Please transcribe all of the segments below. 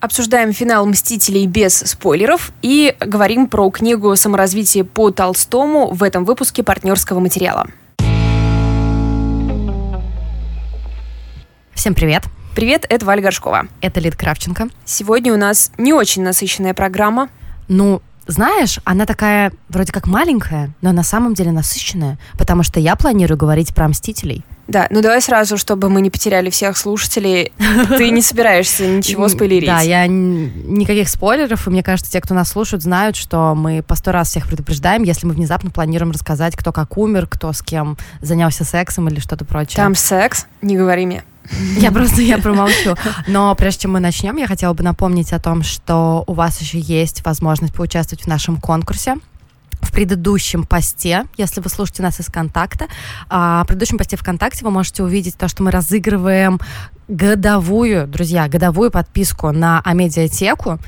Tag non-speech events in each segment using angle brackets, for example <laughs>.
Обсуждаем финал «Мстителей» без спойлеров и говорим про книгу «Саморазвитие по Толстому» в этом выпуске партнерского материала. Всем привет! Привет, это Валя Горшкова. Это Лид Кравченко. Сегодня у нас не очень насыщенная программа. Ну, знаешь, она такая вроде как маленькая, но на самом деле насыщенная, потому что я планирую говорить про «Мстителей». Да, ну давай сразу, чтобы мы не потеряли всех слушателей. <laughs> Ты не собираешься ничего спойлерить. Да, я никаких спойлеров, и мне кажется, те, кто нас слушают, знают, что мы по сто раз всех предупреждаем, если мы внезапно планируем рассказать, кто как умер, кто с кем занялся сексом или что-то прочее. Там секс, не говори мне. Я просто, я промолчу. Но прежде чем мы начнем, я хотела бы напомнить о том, что у вас еще есть возможность поучаствовать в нашем конкурсе в предыдущем посте, если вы слушаете нас из ВКонтакта, а, в предыдущем посте ВКонтакте вы можете увидеть то, что мы разыгрываем годовую, друзья, годовую подписку на Амедиатеку,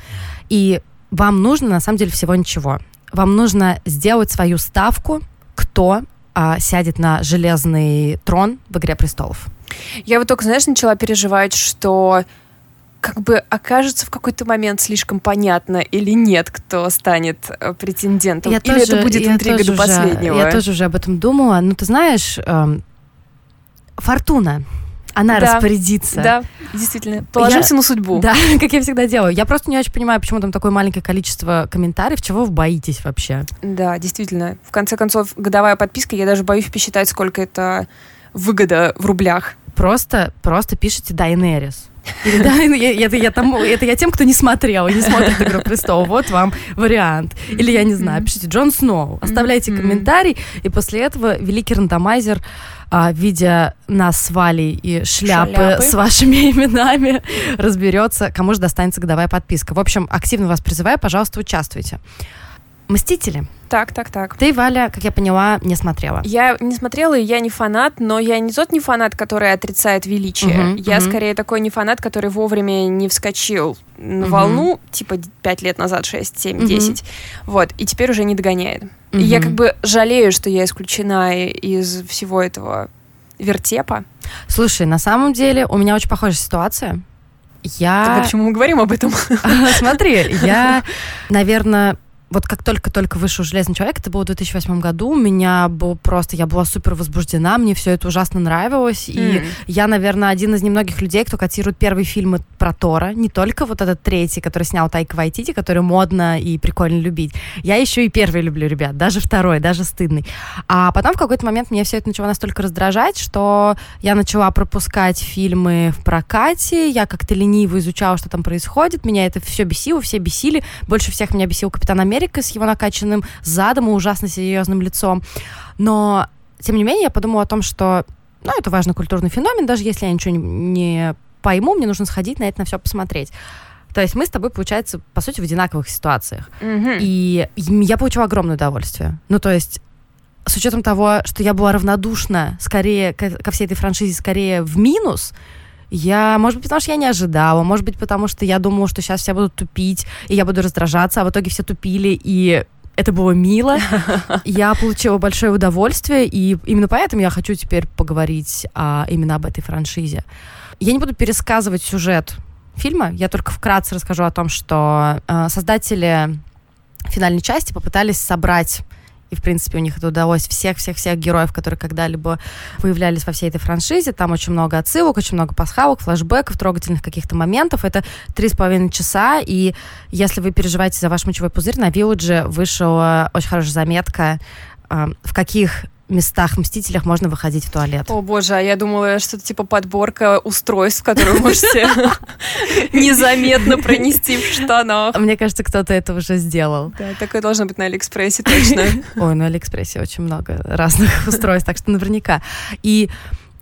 и вам нужно, на самом деле, всего ничего. Вам нужно сделать свою ставку, кто а, сядет на железный трон в «Игре престолов». Я вот только, знаешь, начала переживать, что как бы окажется в какой-то момент слишком понятно или нет, кто станет э, претендентом. Я или тоже, это будет интрига до последнего. Уже, я тоже уже об этом думала. Ну, ты знаешь, эм, Фортуна. Она да, распорядится. Да, действительно. Положимся я, на судьбу. Да, <laughs> как я всегда делаю. Я просто не очень понимаю, почему там такое маленькое количество комментариев. Чего вы боитесь вообще? Да, действительно. В конце концов, годовая подписка, я даже боюсь посчитать, сколько это выгода в рублях. Просто, просто пишите Дайнерис. Или, да, я, это, я там, это я тем, кто не смотрел не смотрит «Игру престолов». Вот вам вариант. Или, я не знаю, пишите Джон Сноу. Оставляйте комментарий, и после этого великий рандомайзер а, видя нас с Валей и шляпы, шляпы с вашими именами, разберется, кому же достанется годовая подписка. В общем, активно вас призываю, пожалуйста, участвуйте. Мстители. Так, так, так. Ты, Валя, как я поняла, не смотрела. Я не смотрела, и я не фанат, но я не тот не фанат, который отрицает величие. Uh-huh, я uh-huh. скорее такой не фанат, который вовремя не вскочил на uh-huh. волну, типа 5 лет назад, 6, 7, uh-huh. 10. Вот, и теперь уже не догоняет. Uh-huh. И я как бы жалею, что я исключена из всего этого вертепа. Слушай, на самом деле у меня очень похожая ситуация. Я... Тогда почему мы говорим об этом? <laughs> Смотри, я, наверное, вот как только-только вышел «Железный человек», это было в 2008 году, у меня был просто, я была супер возбуждена, мне все это ужасно нравилось, mm. и я, наверное, один из немногих людей, кто котирует первые фильмы про Тора, не только вот этот третий, который снял Тайка Вайтити, который модно и прикольно любить. Я еще и первый люблю, ребят, даже второй, даже стыдный. А потом в какой-то момент мне все это начало настолько раздражать, что я начала пропускать фильмы в прокате, я как-то лениво изучала, что там происходит, меня это все бесило, все бесили, больше всех меня бесил Капитан Америка, Америка с его накачанным задом и ужасно серьезным лицом. Но, тем не менее, я подумала о том, что ну, это важный культурный феномен, даже если я ничего не, не пойму, мне нужно сходить на это на все посмотреть. То есть мы с тобой, получается, по сути, в одинаковых ситуациях. Mm-hmm. И я получила огромное удовольствие. Ну, то есть с учетом того, что я была равнодушна скорее ко, ко всей этой франшизе, скорее в минус, я, может быть, потому что я не ожидала, может быть, потому что я думала, что сейчас все будут тупить, и я буду раздражаться, а в итоге все тупили, и это было мило. <laughs> Я получила большое удовольствие, и именно поэтому я хочу теперь поговорить а, именно об этой франшизе. Я не буду пересказывать сюжет фильма, я только вкратце расскажу о том, что э, создатели финальной части попытались собрать и, в принципе, у них это удалось всех-всех-всех героев, которые когда-либо появлялись во всей этой франшизе. Там очень много отсылок, очень много пасхалок, флэшбэков, трогательных каких-то моментов. Это три с половиной часа, и если вы переживаете за ваш мочевой пузырь, на Вилладже вышла очень хорошая заметка, э, в каких местах Мстителях можно выходить в туалет. О боже, а я думала, что-то типа подборка устройств, которые можете <laughs> незаметно пронести в штанах. Мне кажется, кто-то это уже сделал. Да, такое должно быть на Алиэкспрессе точно. <laughs> Ой, на Алиэкспрессе очень много разных <laughs> устройств, так что наверняка. И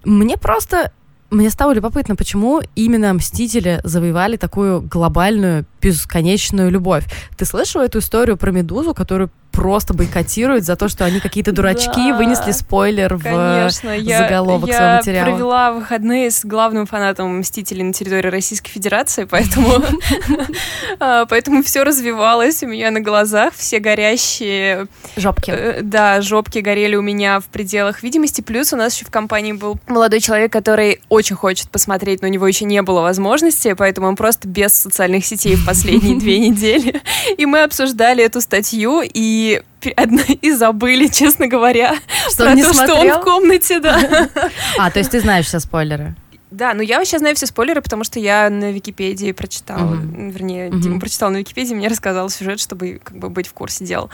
мне просто мне стало любопытно, почему именно Мстители завоевали такую глобальную, бесконечную любовь. Ты слышала эту историю про Медузу, которую просто бойкотируют за то, что они какие-то дурачки Да. вынесли спойлер в Конечно, я, заголовок я своего материала. провела выходные с главным фанатом «Мстителей» на территории Российской Федерации, поэтому, <laughs> а, поэтому все развивалось у меня на глазах, все горящие, Жопки. э, да, жопки горели у меня в пределах видимости, плюс у нас еще в компании был молодой человек, который очень хочет посмотреть, но у него еще не было возможности, поэтому он просто без социальных сетей в последние <laughs> две недели, и мы обсуждали эту статью, и и забыли, честно говоря, Что про то, что он смотрел? в комнате, да. <laughs> А, то есть ты знаешь все спойлеры. Да, ну я вообще знаю все спойлеры, потому что я на Википедии прочитала, Мгм. вернее, Мгм. Дима прочитал на Википедии, мне рассказал сюжет, чтобы как бы быть в курсе дел.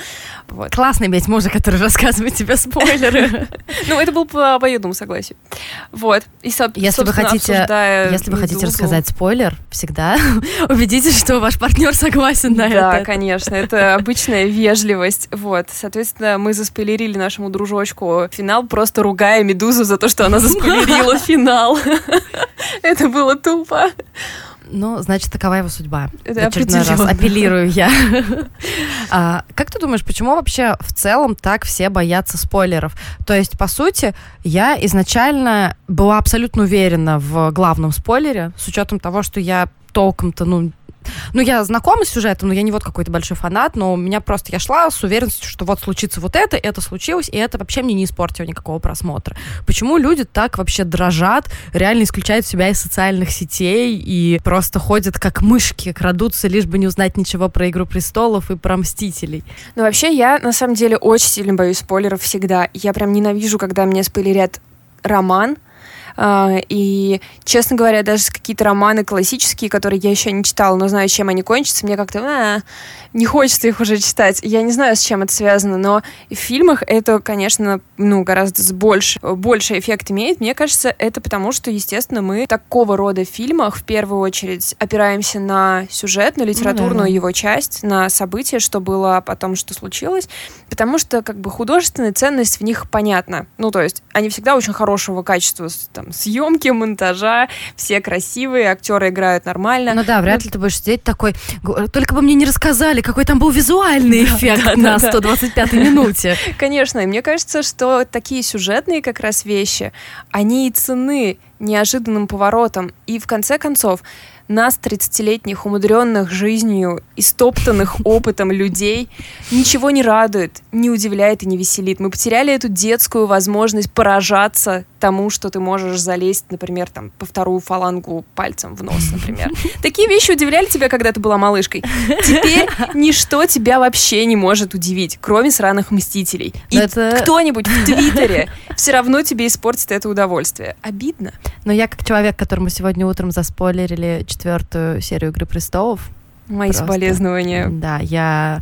Вот. Классный иметь мужа, который рассказывает тебе спойлеры. <laughs> Ну, это был по обоюдному согласию. Вот. И, Если вы хотите- Если вы хотите рассказать спойлер, всегда <laughs> убедитесь, что ваш партнер согласен на Да, это. конечно, это обычная вежливость. Вот, соответственно, мы заспойлерили нашему дружочку финал, просто ругая Медузу за то, что она заспойлерила <laughs> финал. <laughs> Это было тупо. Ну, значит, такова его судьба. Это очередной раз апеллирую я. <laughs> А, Как ты думаешь, почему вообще в целом так все боятся спойлеров? То есть, по сути, я изначально была абсолютно уверена в главном спойлере, с учетом того, что я толком-то, ну, ну, я знакома с сюжетом, но я не вот какой-то большой фанат, но у меня просто, я шла с уверенностью, что вот случится вот это, это случилось, и это вообще мне не испортило никакого просмотра. Почему люди так вообще дрожат, реально исключают себя из социальных сетей и просто ходят как мышки, крадутся, лишь бы не узнать ничего про «Игру престолов» и про «Мстителей». Ну, вообще, я на самом деле очень сильно боюсь спойлеров всегда. Я прям ненавижу, когда мне спойлерят роман. А, И, честно говоря, даже какие-то романы классические, которые я еще не читала, но знаю, чем они кончатся, мне как-то «А, не хочется их уже читать. Я не знаю, с чем это связано, но в фильмах это, конечно, ну, гораздо больше, больше эффект имеет. Мне кажется, это потому, что, естественно, мы в такого рода фильмах в первую очередь опираемся на сюжет, на литературную да. его часть, на события, что было, а потом, что случилось, потому что как бы художественная ценность в них понятна. Ну, то есть они всегда очень хорошего качества с- там, съемки, монтажа, все красивые, актеры играют нормально. Ну да, вряд ли ты будешь сидеть такой, «Г- только бы мне не рассказали, какой там был визуальный эффект да, на да, да. 125-й минуте. <laughs> Конечно, и мне кажется, что такие сюжетные как раз вещи, они и цены неожиданным поворотом. И в конце концов, нас, 30-летних, умудренных жизнью, истоптанных <laughs> опытом людей, ничего не радует, не удивляет и не веселит. Мы потеряли эту детскую возможность поражаться тому, что ты можешь залезть, например, там, по вторую фалангу пальцем в нос, например. <laughs> Такие вещи удивляли тебя, когда ты была малышкой. Теперь <laughs> ничто тебя вообще не может удивить, кроме сраных мстителей. И это- кто-нибудь в <laughs> Твиттере все равно тебе испортит это удовольствие. Обидно. Но я как человек, которому сегодня утром заспойлерили четвертую серию «Игры престолов», Мои Просто. соболезнования. да, я...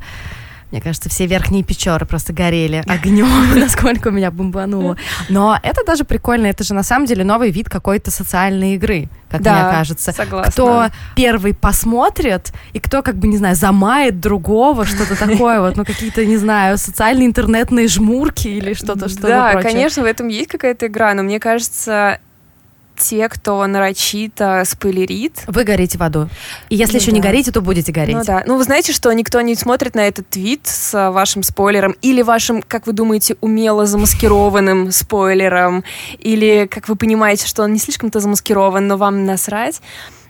Мне кажется, все верхние печеры просто горели <laughs> огнем, <laughs> насколько меня бомбануло. Но это даже прикольно, это же на самом деле новый вид какой-то социальной игры, как Да, мне кажется. согласна. Кто первый посмотрит, и кто, как бы, не знаю, замает другого, что-то такое, вот, ну, какие-то, не знаю, социальные интернетные жмурки или что-то, что-то Да, прочее. конечно, в этом есть какая-то игра, но мне кажется, те, кто нарочито спойлерит, Вы горите в аду. И если Ну еще не да. горите, то будете гореть. Ну да. Ну, вы знаете, что никто не смотрит на этот твит с а, вашим спойлером или вашим, как вы думаете, умело замаскированным спойлером, или как вы понимаете, что он не слишком-то замаскирован, но вам насрать.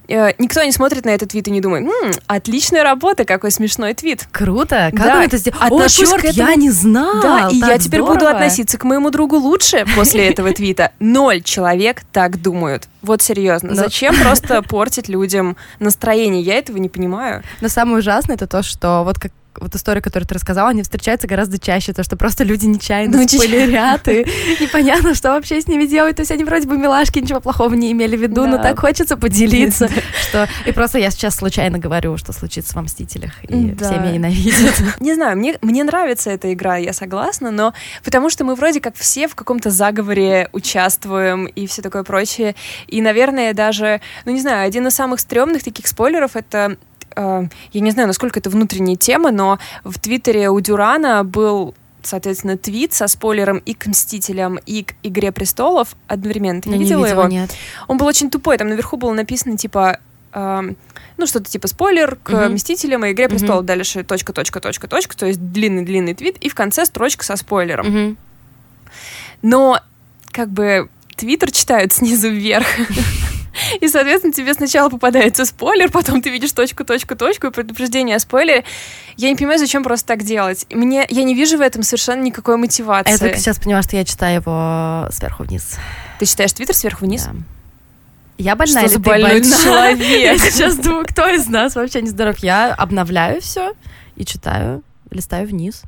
Э, Никто не смотрит на этот твит и не думает, «М, отличная работа, какой смешной твит. Круто. Как Да, он это сделал? О, отношусь черт, этому- я не знал. Да, и я теперь буду относиться к моему другу лучше после <laughs> этого твита. Ноль человек так думают. Вот серьезно. Но- Зачем просто <laughs> портить людям настроение? Я этого не понимаю. Но самое ужасное это то, что вот как вот история, которую ты рассказала, они встречаются гораздо чаще, то, что просто люди нечаянно Ну, <laughs> спойлерят, и непонятно, что вообще с ними делать. То есть они вроде бы милашки, ничего плохого не имели в виду, но Да. так хочется поделиться, <laughs> что... И просто я сейчас случайно говорю, что случится во «Мстителях», и Да. все меня ненавидят. <laughs> Не знаю, мне, мне нравится эта игра, я согласна, но потому что мы вроде как все в каком-то заговоре участвуем и все такое прочее. И, наверное, даже, ну не знаю, один из самых стрёмных таких спойлеров это я не знаю, насколько это внутренняя тема, но в Твиттере у Дюрана был соответственно, твит со спойлером и к «Мстителям», и к «Игре престолов» одновременно. Ты не Я видела его? нет. Он был очень тупой, там наверху было написано, типа, эм, ну, что-то типа спойлер к uh-huh. Мстителям и Игре престолов, uh-huh. дальше точка, точка, точка, точка, то есть длинный-длинный твит, и в конце строчка со спойлером. Uh-huh. Но, как бы, твиттер читают <laughs> снизу вверх. И, соответственно, тебе сначала попадается спойлер, потом ты видишь точку, точку, точку и предупреждение о спойлере. Я не понимаю, зачем просто так делать. Мне, я не вижу в этом совершенно никакой мотивации. Я только сейчас поняла, что я читаю его сверху вниз. Ты читаешь твиттер сверху вниз? Да. Я больная Что за больной человек? Я сейчас думаю, кто из нас вообще не здоров. Я обновляю все и читаю, листаю вниз.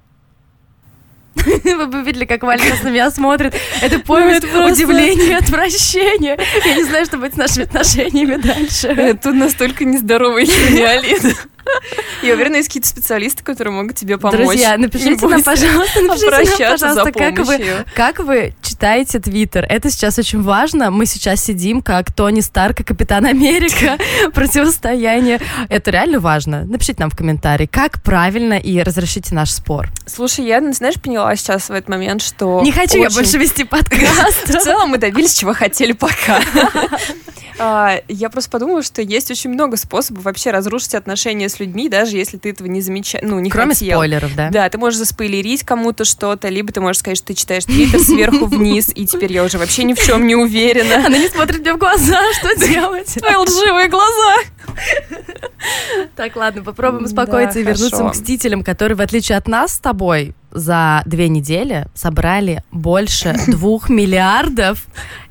<laughs> Вы бы видели, как Валя на меня смотрит. Это повесть ну, удивления и отвращения. Я не знаю, что будет с нашими отношениями дальше. Тут настолько нездоровый неолит. <laughs> Я уверена, есть какие-то специалисты, которые могут тебе помочь. Друзья, напишите нам, пожалуйста, напишите нам, пожалуйста, как вы, как вы читаете Твиттер. Это сейчас очень важно. Мы сейчас сидим, как Тони Старк и Капитан Америка, <laughs> противостояние. Это реально важно. Напишите нам в комментарии, как правильно и разрешите наш спор. Слушай, я, знаешь, поняла сейчас в этот момент, что... Не хочу я больше вести подкаст. <laughs> В целом мы добились, чего хотели пока. <laughs> А, я просто подумала, что есть очень много способов вообще разрушить отношения с людьми, даже если ты этого не замечаешь, ну, не Кроме хотел. спойлеров, да? Да, ты можешь заспойлерить кому-то что-то, либо ты можешь сказать, что ты читаешь твиттер сверху вниз, и теперь я уже вообще ни в чем не уверена. <laughs> Она не смотрит мне в глаза, <laughs> что делать? Твои лживые глаза! Так, ладно, попробуем успокоиться и вернуться к Мстителям, которые, в отличие от нас с тобой, за две недели собрали больше <laughs> двух миллиардов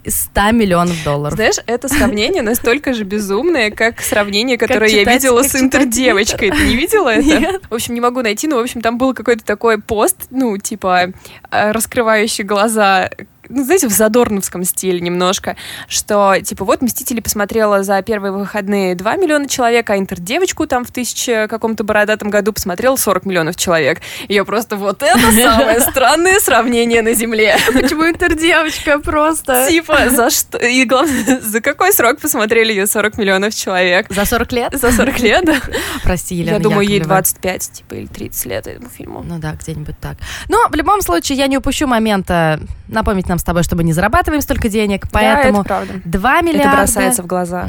100 миллионов долларов. Знаешь, это сравнение настолько же безумное, как сравнение, которое я видела с интердевочкой. Ты не видела это? Нет. В общем, не могу найти, но, в общем, там был какой-то такой пост, ну, типа, э, раскрывающий глаза ну, знаете, в задорновском стиле немножко, что, типа, вот «Мстители» посмотрела за первые выходные 2 миллиона человек, а «Интердевочку» там в тысяче каком-то бородатом году посмотрел 40 миллионов человек. Я просто вот это самое <laughs> странное сравнение на Земле. Почему «Интердевочка» просто? Типа, за что? И главное, <laughs> за какой срок посмотрели ее 40 миллионов человек? За 40 лет? За 40 лет, да. <laughs> Прости, Елена Я думаю, ей 25, типа, или 30 лет этому фильму. Ну да, где-нибудь так. Но в любом случае, я не упущу момента напомнить нам нам с тобой, чтобы не зарабатываем столько денег, поэтому да, это 2 миллиарда... Это бросается в глаза.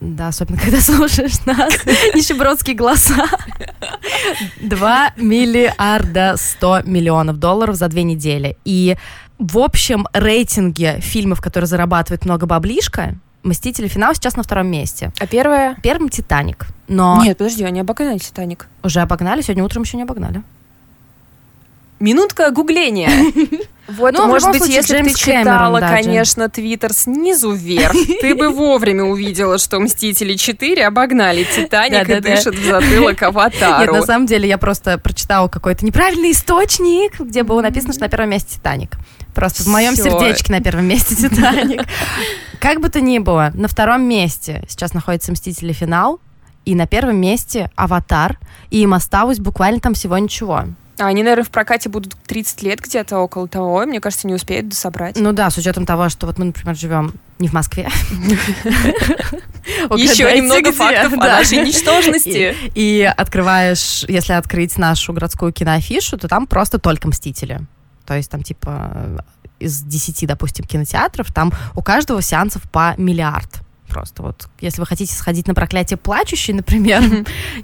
Да, особенно <laughs> когда слушаешь нас, <laughs> нищебродские голоса. 2 миллиарда 100 миллионов долларов за две недели. И в общем рейтинге фильмов, которые зарабатывают много баблишка, «Мстители. Финал» сейчас на втором месте. А первое? Первым «Титаник». Но... Нет, подожди, они обогнали «Титаник». Уже обогнали, сегодня утром еще не обогнали. Минутка гугления. <laughs> Вот, ну, может быть, случае, если Джеймс ты читала, Кэмерон, да, конечно, твиттер снизу вверх, ты бы вовремя увидела, что «Мстители 4» обогнали «Титаник» и дышат в затылок <laughs> «Аватару». Нет, на самом деле, я просто прочитала какой-то неправильный источник, где было написано, что на первом месте «Титаник». Просто в моем сердечке на первом месте <laughs> «Титаник». Как бы то ни было, на втором месте сейчас находится «Мстители. Финал», и на первом месте «Аватар», и им осталось буквально там всего ничего. А они, наверное, в прокате будут 30 лет где-то около того, и, мне кажется, не успеют собрать. Ну да, с учетом того, что вот мы, например, живем не в Москве. <laughs> Еще немного фактов о нашей ничтожности. И открываешь, если открыть нашу городскую киноафишу, то там просто только «Мстители». То есть там типа из 10, допустим, кинотеатров, там у каждого сеансов по миллиард. Просто вот, если вы хотите сходить на проклятие плачущей, например,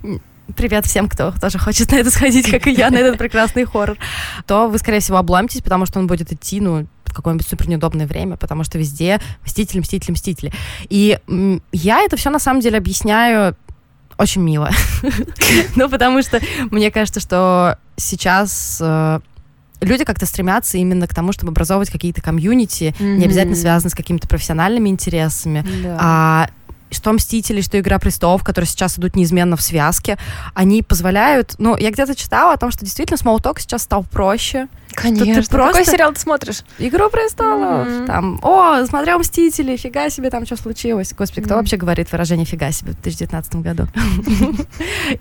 <laughs> привет всем, кто тоже хочет на это сходить, как и я, на этот прекрасный хоррор, то вы, скорее всего, обломитесь, потому что он будет идти, ну, в какое-нибудь супер неудобное время, потому что везде мстители, мстители, мстители. И я это все на самом деле объясняю очень мило. <laughs> ну, потому что мне кажется, что сейчас э, люди как-то стремятся именно к тому, чтобы образовывать какие-то комьюнити, не обязательно связанные с какими-то профессиональными интересами, а что «Мстители», что «Игра престолов», которые сейчас идут неизменно в связке, они позволяют... Ну, я где-то читала о том, что действительно смолток сейчас стал проще. Конечно. Ты просто... Какой сериал ты смотришь? «Игру престолов». Mm-hmm. Там, о, смотрел «Мстители», фига себе, там что случилось. Господи, кто mm-hmm. вообще говорит выражение «фига себе» в 2019 году?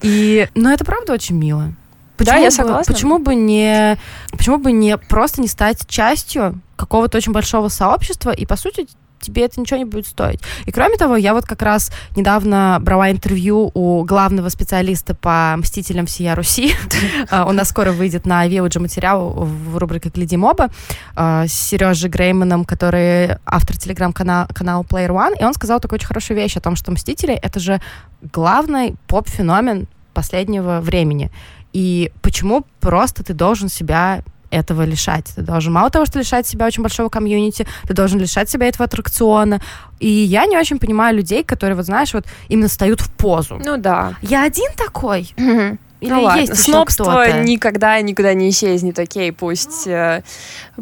И, ну, это правда очень мило. Почему да, я согласна. почему бы не, почему бы не просто не стать частью какого-то очень большого сообщества и по сути тебе это ничего не будет стоить. И кроме того, я вот как раз недавно брала интервью у главного специалиста по «Мстителям всея Руси». <laughs> А, у нас скоро выйдет на Виуджи материал в рубрике «Гляди моба» а, с Сережей Грейманом, который автор телеграм-канала Player One, и он сказал такую очень хорошую вещь о том, что «Мстители» — это же главный поп-феномен последнего времени. И почему просто ты должен себя этого лишать. Ты должен мало того, что лишать себя очень большого комьюнити, ты должен лишать себя этого аттракциона. И я не очень понимаю людей, которые, вот знаешь, вот именно встают в позу. Ну да. Я один такой. Или ну ладно, есть снобство никогда никуда не исчезнет, окей, пусть, э,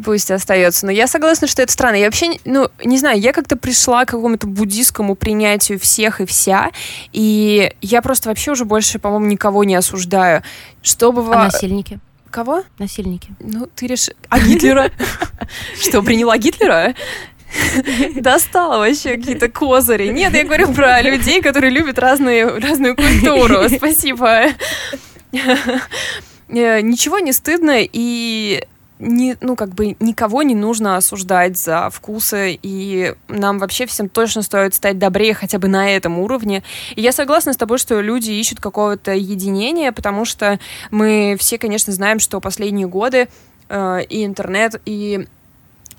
пусть остается. Но я согласна, что это странно. Я вообще, ну, не знаю, я как-то пришла к какому-то буддийскому принятию всех и вся, и я просто вообще уже больше, по-моему, никого не осуждаю. Чтобы... А насильники? Кого? Насильники. Ну, ты решил... А Гитлера? <laughs> Что, приняла Гитлера? Достала вообще какие-то козыри. Нет, я говорю про людей, которые любят разные, разную культуру. Спасибо. Э, ничего не стыдно, и не, ну, как бы никого не нужно осуждать за вкусы, и нам вообще всем точно стоит стать добрее хотя бы на этом уровне. И я согласна с тобой, что люди ищут какого-то единения, потому что мы все, конечно, знаем, что последние годы э, и интернет, и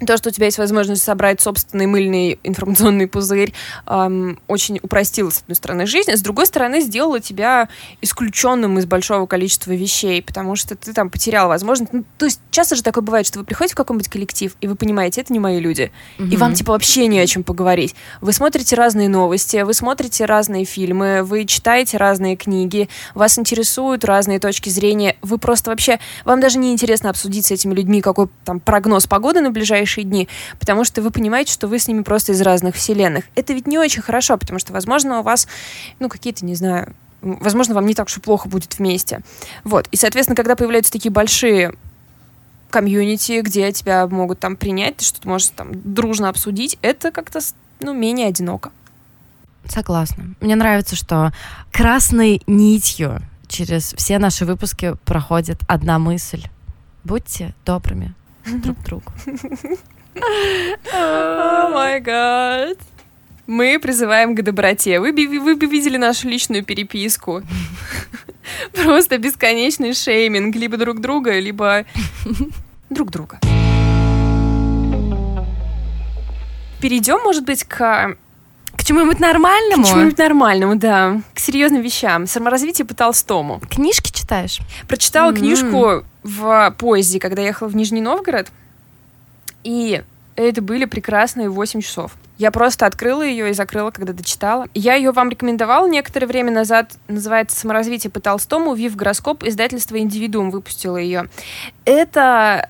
то, что у тебя есть возможность собрать собственный мыльный информационный пузырь, эм, очень упростило, с одной стороны, жизнь, а с другой стороны, сделала тебя исключенным из большого количества вещей, потому что ты там потерял возможность. Ну, то есть часто же такое бывает, что вы приходите в какой-нибудь коллектив, и вы понимаете, это не мои люди, mm-hmm. и вам типа вообще не о чем поговорить. Вы смотрите разные новости, вы смотрите разные фильмы, вы читаете разные книги, вас интересуют разные точки зрения, вы просто вообще, вам даже не интересно обсудить с этими людьми какой там прогноз погоды на ближайшие ближайшие дни, потому что вы понимаете, что вы с ними просто из разных вселенных. Это ведь не очень хорошо, потому что, возможно, у вас, ну, какие-то, не знаю, возможно, вам не так уж и плохо будет вместе. Вот. И, соответственно, когда появляются такие большие комьюнити, где тебя могут там принять, ты можешь там дружно обсудить, это как-то, ну, менее одиноко. Согласна. Мне нравится, что красной нитью через все наши выпуски проходит одна мысль. Будьте добрыми друг другу. О май гад. Мы призываем к доброте. Вы, вы бы видели нашу личную переписку. <laughs> Просто бесконечный шейминг либо друг друга, либо друг друга. Перейдем, может быть, к к чему-нибудь нормальному? К чему-нибудь нормальному, да. К серьезным вещам. Саморазвитие по Толстому. Книжки читаешь? Прочитала mm-hmm. книжку в поезде, когда ехала в Нижний Новгород. И это были прекрасные 8 часов. Я просто открыла ее и закрыла, когда дочитала. Я ее вам рекомендовала некоторое время назад. Называется «Саморазвитие по Толстому». Вив Гороскоп, издательство «Индивидуум» выпустило ее. Это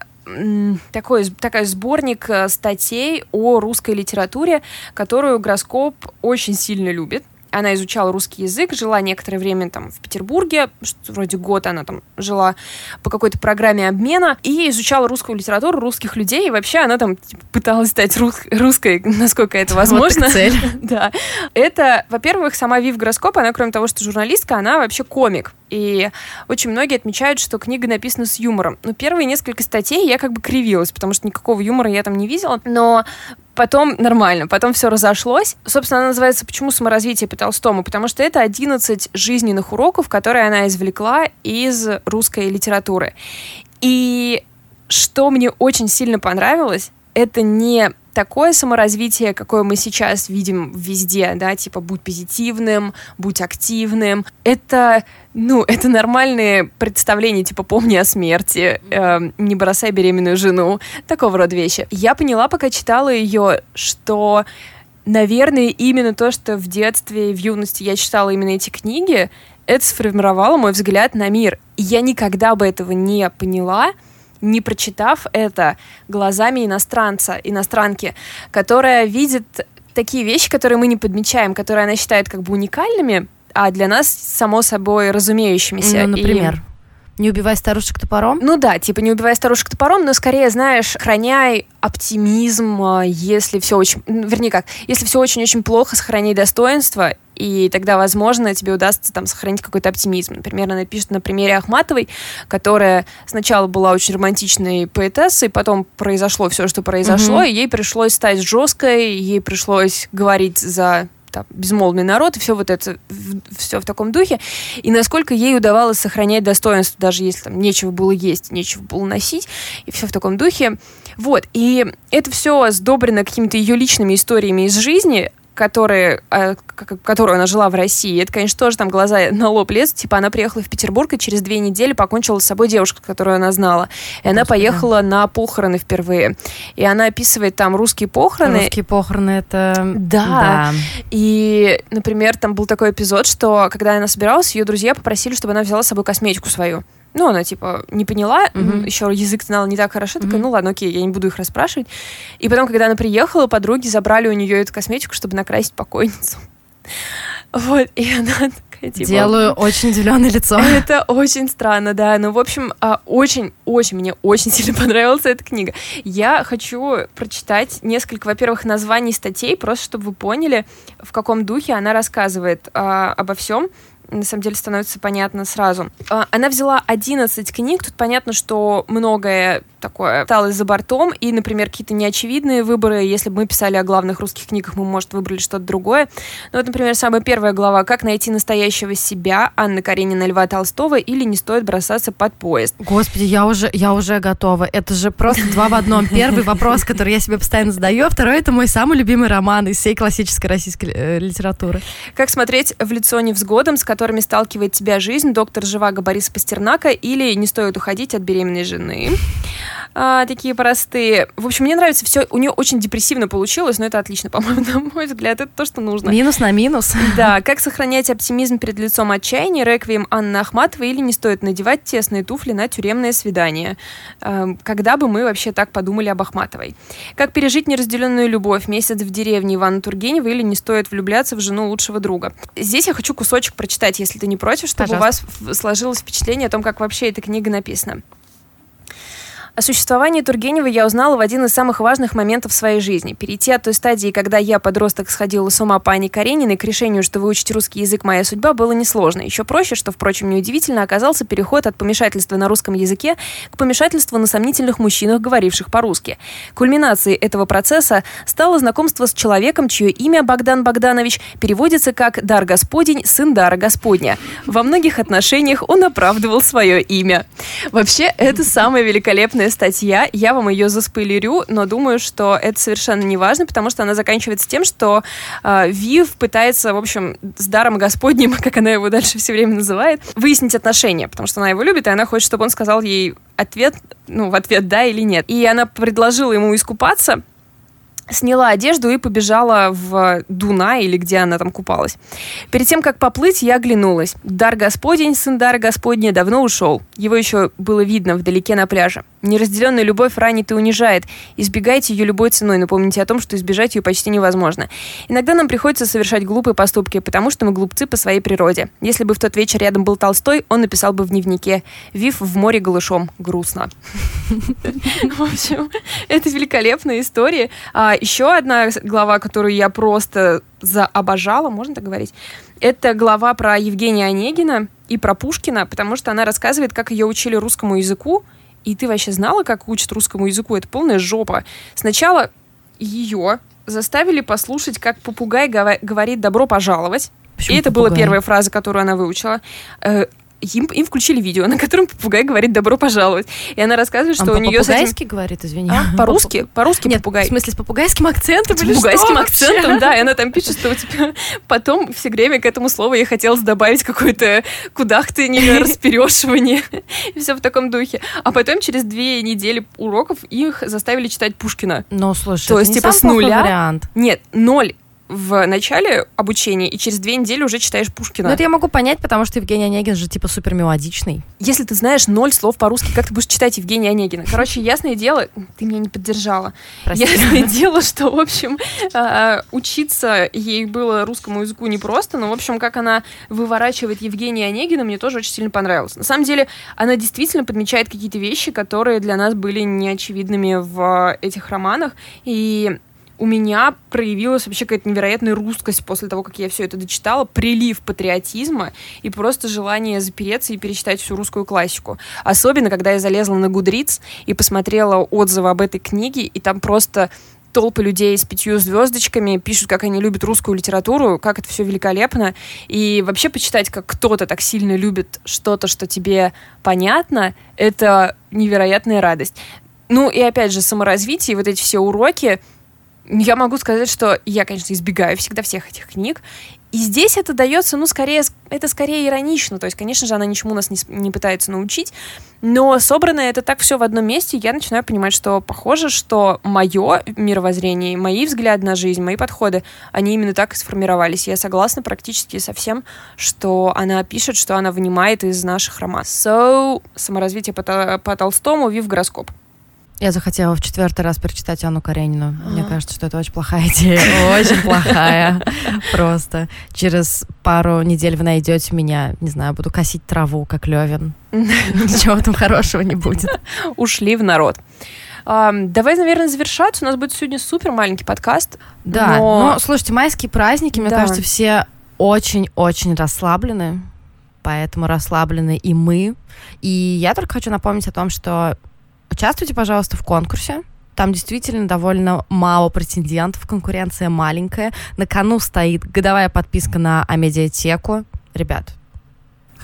такой, такой сборник э, статей о русской литературе, которую Гороскоп очень сильно любит. Она изучала русский язык, жила некоторое время там в Петербурге, вроде год она там жила по какой-то программе обмена, и изучала русскую литературу, русских людей, и вообще она там типа, пыталась стать рус русской, <laughs> насколько это возможно. Вот цель. <laughs> да. Это, во-первых, сама Вив Гороскоп, она, кроме того, что журналистка, она вообще комик. И очень многие отмечают, что книга написана с юмором. Но первые несколько статей я как бы кривилась, потому что никакого юмора я там не видела. Но потом нормально, потом все разошлось. Собственно, она называется «Почему саморазвитие по Толстому?» Потому что это 11 жизненных уроков, которые она извлекла из русской литературы. И что мне очень сильно понравилось, это не такое саморазвитие, какое мы сейчас видим везде, да, типа будь позитивным, будь активным. Это, ну, это нормальные представления, типа помни о смерти, э, не бросай беременную жену, такого рода вещи. Я поняла, пока читала ее, что наверное, именно то, что в детстве и в юности я читала именно эти книги, это сформировало мой взгляд на мир. И я никогда бы этого не поняла, не прочитав это глазами иностранца, иностранки, которая видит такие вещи, которые мы не подмечаем, которые она считает как бы уникальными, а для нас само собой разумеющимися. Ну, например? И Не убивай старушек топором? Ну да, типа не убивай старушек топором, но скорее, знаешь, храняй оптимизм, а, если все очень... Вернее как, если все очень-очень плохо, сохраняй достоинство, и тогда, возможно, тебе удастся там сохранить какой-то оптимизм. Например, она пишет на примере Ахматовой, которая сначала была очень романтичной поэтессой, потом произошло все, что произошло, mm-hmm. и ей пришлось стать жесткой, ей пришлось говорить за там, безмолвный народ, и все вот это, все в таком духе, и насколько ей удавалось сохранять достоинство, даже если там нечего было есть, нечего было носить, и все в таком духе. Вот, и это все сдобрено какими-то ее личными историями из жизни, которые, э, которую она жила в России, это, конечно, тоже там глаза на лоб лезут. Типа она приехала в Петербург и через две недели покончила с собой девушка, которую она знала. И она Господи. поехала на похороны впервые. И она описывает там русские похороны. Русские похороны это... Да. да. И, например, там был такой эпизод, что когда она собиралась, ее друзья попросили, чтобы она взяла с собой косметику свою. Ну, она, типа, не поняла, mm-hmm. еще язык знала не так хорошо, такая, mm-hmm. ну ладно, окей, я не буду их расспрашивать. И потом, когда она приехала, подруги забрали у нее эту косметику, чтобы накрасить покойницу. Вот, и она такая, типа... Делаю очень зеленое лицо. <laughs> Это очень странно, да. Ну, в общем, очень-очень, мне очень сильно понравилась эта книга. Я хочу прочитать несколько, во-первых, названий статей, просто чтобы вы поняли, в каком духе она рассказывает а, обо всем на самом деле становится понятно сразу. А, она взяла 11 книг, тут понятно, что многое такое осталось за бортом, и, например, какие-то неочевидные выборы, если бы мы писали о главных русских книгах, мы, может, выбрали что-то другое. Ну вот, например, самая первая глава «Как найти настоящего себя» Анны Каренина, Льва Толстого или «Не стоит бросаться под поезд». Господи, я уже, я уже готова. Это же просто два в одном. <laughs> Первый вопрос, который я себе постоянно задаю, а второй — это мой самый любимый роман из всей классической российской э, литературы. Как смотреть в лицо невзгодам, с которыми сталкивает тебя жизнь, доктор Живаго Бориса Пастернака или «Не стоит уходить от беременной жены» а, такие простые. В общем, мне нравится все. У нее очень депрессивно получилось, но это отлично, <laughs> по-моему, на мой взгляд. Это то, что нужно. Минус на минус. <laughs> Да. Как сохранять оптимизм перед лицом отчаяния? Реквием Анны Ахматовой или не стоит надевать тесные туфли на тюремное свидание? Эм, когда бы мы вообще так подумали об Ахматовой? Как пережить неразделенную любовь? Месяц в деревне Ивана Тургенева или не стоит влюбляться в жену лучшего друга? Здесь я хочу кусочек прочитать, если ты не против, чтобы Пожалуйста. у вас сложилось впечатление о том, как вообще эта книга написана. О существовании Тургенева я узнала в один из самых важных моментов своей жизни. Перейти от той стадии, когда я, подросток, сходила с ума по Ане Карениной, к решению, что выучить русский язык «Моя судьба» было несложно. Еще проще, что, впрочем, неудивительно, оказался переход от помешательства на русском языке к помешательству на сомнительных мужчинах, говоривших по-русски. Кульминацией этого процесса стало знакомство с человеком, чье имя Богдан Богданович переводится как «Дар Господень, сын дара Господня». Во многих отношениях он оправдывал свое имя. Вообще, это самое великолепное длинная статья, я вам ее заспойлерю, но думаю, что это совершенно не важно, потому что она заканчивается тем, что э, Вив пытается, в общем, с даром Господним, <laughs> как она его дальше все время называет, выяснить отношения, потому что она его любит, и она хочет, чтобы он сказал ей ответ, ну, в ответ да или нет. И она предложила ему искупаться, сняла одежду и побежала в Дуна или где она там купалась. Перед тем, как поплыть, я оглянулась. Дар Господень, сын Дара Господня, давно ушел. Его еще было видно вдалеке на пляже. Неразделенная любовь ранит и унижает. Избегайте ее любой ценой, но помните о том, что избежать ее почти невозможно. Иногда нам приходится совершать глупые поступки, потому что мы глупцы по своей природе. Если бы в тот вечер рядом был Толстой, он написал бы в дневнике «Вив в море голышом. Грустно». <laughs> В общем, <laughs> это великолепная история. Еще одна глава, которую я просто заобожала, можно так говорить, это глава про Евгения Онегина и про Пушкина, потому что она рассказывает, как ее учили русскому языку, и ты вообще знала, как учат русскому языку? Это полная жопа. Сначала ее заставили послушать, как попугай говорит «добро пожаловать». Почему и это попугай? была первая фраза, которую она выучила. Им, им включили видео, на котором попугай говорит «добро пожаловать». И она рассказывает, что Он у нее с этим... говорит, извини. А, <laughs> по-русски? По-русски Нет, попугай. в смысле, с попугайским акцентом С попугайским акцентом, да. И она там пишет, что у тебя <laughs> потом все время к этому слову ей хотелось добавить какое-то кудахтанье, <laughs> расперешивание. И все в таком духе. А потом через две недели уроков их заставили читать Пушкина. Ну, слушай, То есть, типа, с нуля... Вариант. Нет, ноль в начале обучения и через две недели уже читаешь Пушкина. Ну, это я могу понять, потому что Евгений Онегин же типа супер мелодичный. Если ты знаешь ноль слов по-русски, как ты будешь читать Евгения Онегина? Короче, ясное дело, ты меня не поддержала. Прости. Ясное <laughs> дело, что, в общем, а, учиться ей было русскому языку непросто, но, в общем, как она выворачивает Евгения Онегина, мне тоже очень сильно понравилось. На самом деле, она действительно подмечает какие-то вещи, которые для нас были неочевидными в этих романах, и у меня проявилась вообще какая-то невероятная русскость после того, как я все это дочитала, прилив патриотизма и просто желание запереться и перечитать всю русскую классику. Особенно, когда я залезла на Гудриц и посмотрела отзывы об этой книге, и там просто толпы людей с пятью звездочками пишут, как они любят русскую литературу, как это все великолепно. И вообще почитать, как кто-то так сильно любит что-то, что тебе понятно, это невероятная радость. Ну и опять же, саморазвитие, вот эти все уроки — я могу сказать, что я, конечно, избегаю всегда всех этих книг. И здесь это дается, ну, скорее, это скорее иронично. То есть, конечно же, она ничему нас не, не пытается научить, но собрано это так все в одном месте, я начинаю понимать, что похоже, что мое мировоззрение, мои взгляды на жизнь, мои подходы, они именно так и сформировались. Я согласна практически со всем, что она пишет, что она вынимает из наших романов. So, саморазвитие по, по Толстому, Вив гороскоп. Я захотела в четвертый раз перечитать Анну Каренину. Мне кажется, что это очень плохая <laughs> идея. Очень плохая. Просто. Через пару недель вы найдете меня, не знаю, буду косить траву, как Левин. <laughs> Ничего там хорошего не будет. <laughs> Ушли в народ. давай, наверное, завершаться. У нас будет сегодня супер маленький подкаст. Да, но, слушайте, майские праздники, мне кажется, все очень-очень расслаблены. Поэтому расслаблены и мы. И я только хочу напомнить о том, что Участвуйте, пожалуйста, в конкурсе. Там действительно довольно мало претендентов, конкуренция маленькая. На кону стоит годовая подписка на Амедиатеку. Ребят,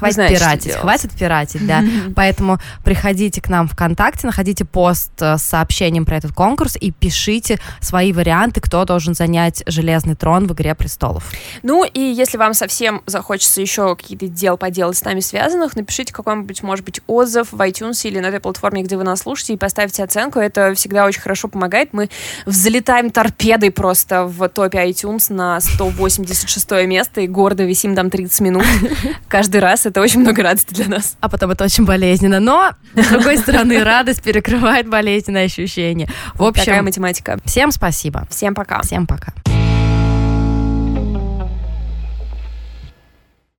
Хватит знаешь, пиратить, хватит пиратить, да. <laughs> Поэтому приходите к нам ВКонтакте, находите пост э, с сообщением про этот конкурс и пишите свои варианты, кто должен занять железный трон в «Игре престолов». Ну и если вам совсем захочется еще какие-то дел поделать с нами связанных, напишите какой-нибудь, может быть, отзыв в iTunes или на этой платформе, где вы нас слушаете, и поставьте оценку. Это всегда очень хорошо помогает. Мы взлетаем торпедой просто в топе iTunes на 186 место и гордо висим там 30 минут <laughs> каждый раз это очень много радости для нас. А потом это очень болезненно. Но, с другой стороны, радость перекрывает болезненные ощущения. В общем... Такая математика. Всем спасибо. Всем пока. Всем пока.